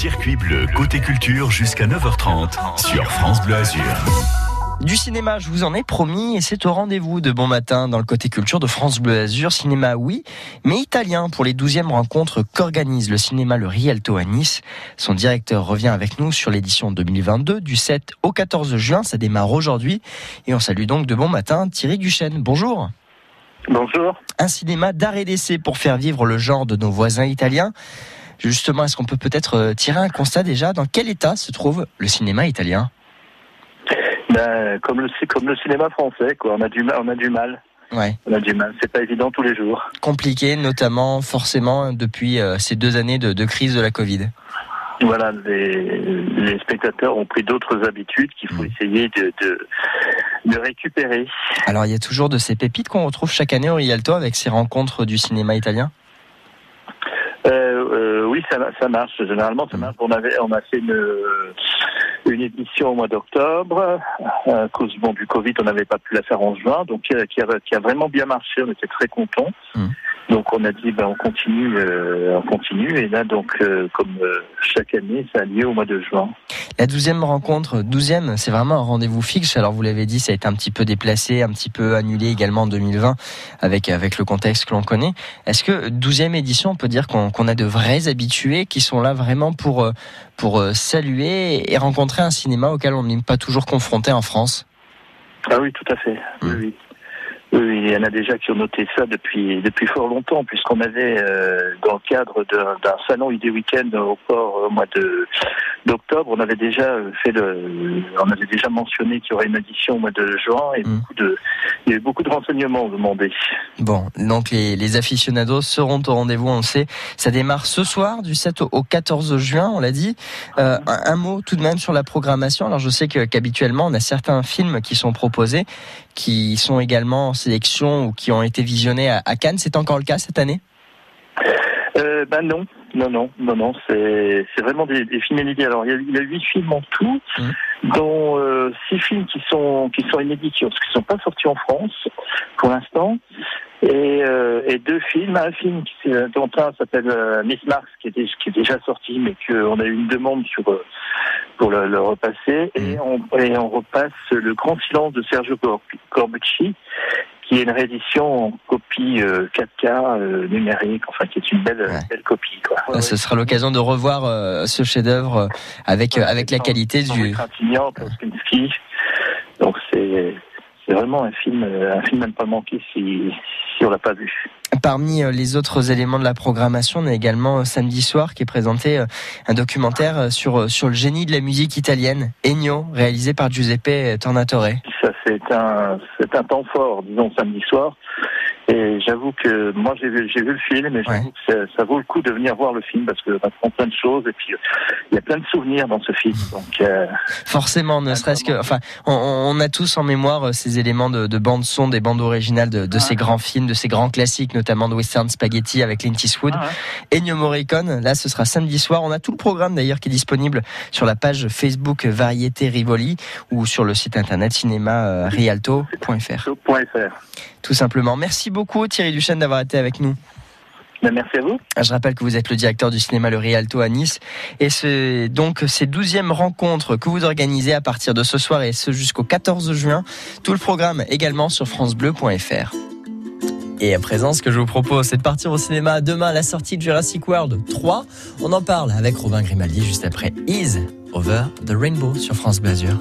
Circuit bleu côté culture jusqu'à 9h30 sur France Bleu Azur. Du cinéma, je vous en ai promis, et c'est au rendez-vous de bon matin dans le côté culture de France Bleu Azur. Cinéma, oui, mais italien pour les 12e rencontres qu'organise le cinéma Le Rialto à Nice. Son directeur revient avec nous sur l'édition 2022 du 7 au 14 juin. Ça démarre aujourd'hui. Et on salue donc de bon matin Thierry Duchesne. Bonjour. Bonjour. Un cinéma d'art et d'essai pour faire vivre le genre de nos voisins italiens. Justement, est-ce qu'on peut peut-être euh, tirer un constat déjà? Dans quel état se trouve le cinéma italien? Ben, comme le comme le cinéma français, quoi. On a du mal, on a du mal. Ouais. On a du mal. C'est pas évident tous les jours. Compliqué, notamment forcément depuis euh, ces deux années de, de, crise de la Covid. Voilà, les, les spectateurs ont pris d'autres habitudes qu'il faut mmh. essayer de, de, de, récupérer. Alors il y a toujours de ces pépites qu'on retrouve chaque année au Rialto avec ces rencontres du cinéma italien? Euh, euh, oui, ça, ça marche. Généralement, ça marche. On avait, on a fait une une édition au mois d'octobre. À cause bon, du Covid, on n'avait pas pu la faire en juin, donc qui a, qui a, qui a vraiment bien marché. On était très contents. Mmh. Donc on a dit ben on continue, euh, on continue et là donc euh, comme euh, chaque année ça a lieu au mois de juin. La douzième rencontre, douzième, c'est vraiment un rendez-vous fixe. Alors vous l'avez dit, ça a été un petit peu déplacé, un petit peu annulé également en 2020 avec avec le contexte que l'on connaît. Est-ce que douzième édition, on peut dire qu'on qu a de vrais habitués qui sont là vraiment pour pour saluer et rencontrer un cinéma auquel on n'est pas toujours confronté en France? Ah oui, tout à fait. Mmh. Oui, oui. Oui, il y en a déjà qui ont noté ça depuis depuis fort longtemps, puisqu'on avait euh, dans le cadre d'un salon idée week-end au port au mois de d'octobre, on avait déjà fait le, on avait déjà mentionné qu'il y aurait une édition au mois de juin et mmh. beaucoup de il y a eu beaucoup de renseignements demandés. Bon, donc les, les aficionados seront au rendez-vous, on le sait. Ça démarre ce soir du 7 au 14 juin, on l'a dit. Euh, un, un, mot tout de même sur la programmation. Alors je sais qu'habituellement on a certains films qui sont proposés, qui sont également en sélection ou qui ont été visionnés à, à Cannes. C'est encore le cas cette année? Euh, Ben non, non, non, non, non. C'est vraiment des, des films inédits. Alors il y, a, il y a huit films en tout, mmh. dont euh, six films qui sont qui sont inédits, qui ne sont pas sortis en France pour l'instant, et, euh, et deux films. Un film qui, dont un s'appelle euh, Miss Mars, qui est, qui est déjà sorti, mais qu'on a eu une demande sur euh, pour le, le repasser, et on, et on repasse Le Grand Silence de Sergio Corbucci, qui est une réédition en copie euh, 4K euh, numérique, enfin qui est une belle, ouais. belle copie. Quoi. Ouais, ce sera l'occasion de revoir euh, ce chef-d'œuvre avec avec la qualité du. Donc c'est c'est vraiment un film, un film même pas manqué si si on l'a pas vu. Parmi les autres éléments de la programmation, on a également samedi soir qui est présenté un documentaire sur sur le génie de la musique italienne, Ennio, réalisé par Giuseppe Tornatore. Ça c'est un c'est un temps fort, disons samedi soir. Et j'avoue que moi j'ai vu, le film et j'avoue ouais. que ça, ça, vaut le coup de venir voir le film parce qu'on apprend plein de choses et puis il y a plein de souvenirs dans ce film. Donc euh, forcément, ne serait-ce que, enfin, on, on, a tous en mémoire ces éléments de, de bande son, des bandes originales de, de ah. ces grands films, de ces grands classiques, notamment de Western Spaghetti avec Clint Eastwood, ah ouais. Ennio Morricone. Là, ce ssera samedi soir. On a tout le programme d'ailleurs qui est disponible sur la page Facebook Variété Rivoli ou sur le site internet cinéma rialto.fr. Tout simplement. Merci beaucoup Thierry Duchesne d'avoir été avec nous. Ben, merci à vous. Je rappelle que vous êtes le directeur du cinéma Le Rialto à Nice. Et c'est donc ces douzièmes rencontres que vous organisez à partir de ce soir et ce jusqu'au 14 juin. Tout le programme également sur francebleu.fr. Et à présent, ce que je vous propose, c'est de partir au cinéma demain à la sortie de Jurassic World 3. On en parle avec Robin Grimaldi juste après Is Over the Rainbow sur France Blazure.